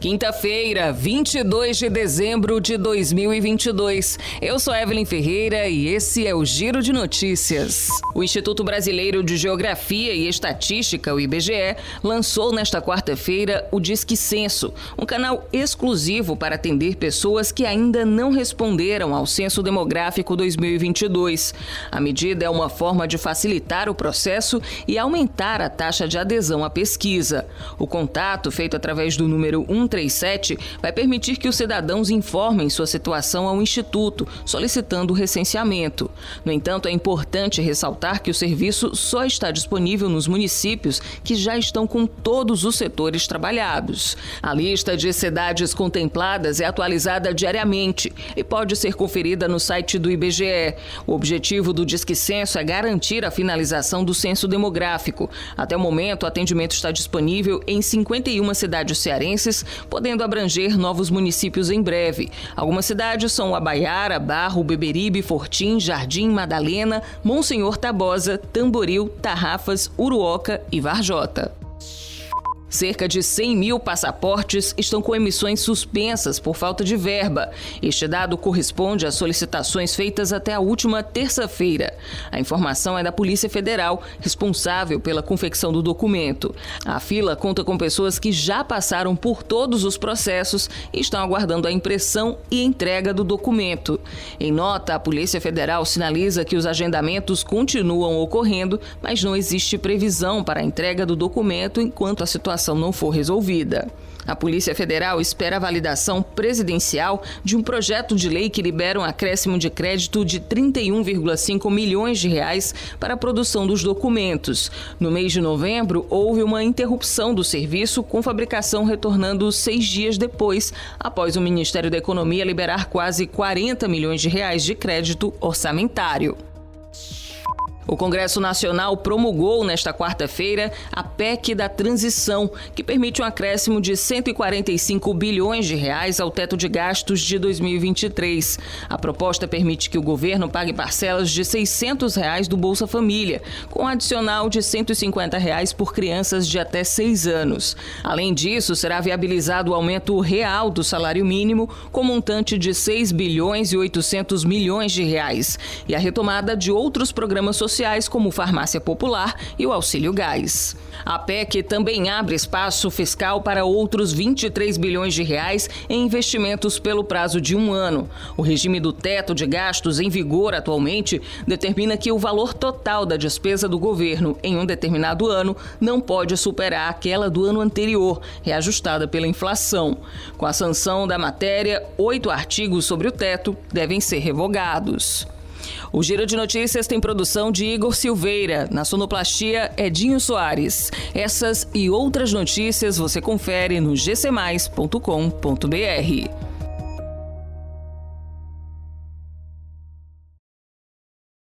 Quinta-feira, 22 de dezembro de 2022. Eu sou Evelyn Ferreira e esse é o Giro de Notícias. O Instituto Brasileiro de Geografia e Estatística, o IBGE, lançou nesta quarta-feira o Disque Censo, um canal exclusivo para atender pessoas que ainda não responderam ao Censo Demográfico 2022. A medida é uma forma de facilitar o processo e aumentar a taxa de adesão à pesquisa. O contato, feito através do número 1 137 vai permitir que os cidadãos informem sua situação ao Instituto, solicitando o recenseamento. No entanto, é importante ressaltar que o serviço só está disponível nos municípios que já estão com todos os setores trabalhados. A lista de cidades contempladas é atualizada diariamente e pode ser conferida no site do IBGE. O objetivo do Disque Censo é garantir a finalização do censo demográfico. Até o momento, o atendimento está disponível em 51 cidades cearenses, podendo abranger novos municípios em breve. Algumas cidades são Abaiara, Barro, Beberibe, Fortim, Jardim, Madalena, Monsenhor Tabosa, Tamboril, Tarrafas, Uruoca e Varjota. Cerca de 100 mil passaportes estão com emissões suspensas por falta de verba. Este dado corresponde às solicitações feitas até a última terça-feira. A informação é da Polícia Federal, responsável pela confecção do documento. A fila conta com pessoas que já passaram por todos os processos e estão aguardando a impressão e entrega do documento. Em nota, a Polícia Federal sinaliza que os agendamentos continuam ocorrendo, mas não existe previsão para a entrega do documento enquanto a situação situação não for resolvida. A Polícia Federal espera a validação presidencial de um projeto de lei que libera um acréscimo de crédito de 31,5 milhões de reais para a produção dos documentos. No mês de novembro, houve uma interrupção do serviço, com fabricação retornando seis dias depois, após o Ministério da Economia liberar quase 40 milhões de reais de crédito orçamentário. O Congresso Nacional promulgou nesta quarta-feira a PEC da transição, que permite um acréscimo de 145 bilhões de reais ao teto de gastos de 2023. A proposta permite que o governo pague parcelas de 600 reais do Bolsa Família, com um adicional de 150 reais por crianças de até 6 anos. Além disso, será viabilizado o aumento real do salário mínimo com montante de 6 bilhões e 800 milhões de reais e a retomada de outros programas sociais sociais como farmácia popular e o auxílio gás. A PEC também abre espaço fiscal para outros 23 bilhões de reais em investimentos pelo prazo de um ano. O regime do teto de gastos em vigor atualmente determina que o valor total da despesa do governo em um determinado ano não pode superar aquela do ano anterior, reajustada pela inflação. Com a sanção da matéria, oito artigos sobre o teto devem ser revogados. O Giro de Notícias tem produção de Igor Silveira. Na sonoplastia, Edinho Soares. Essas e outras notícias você confere no gcmais.com.br.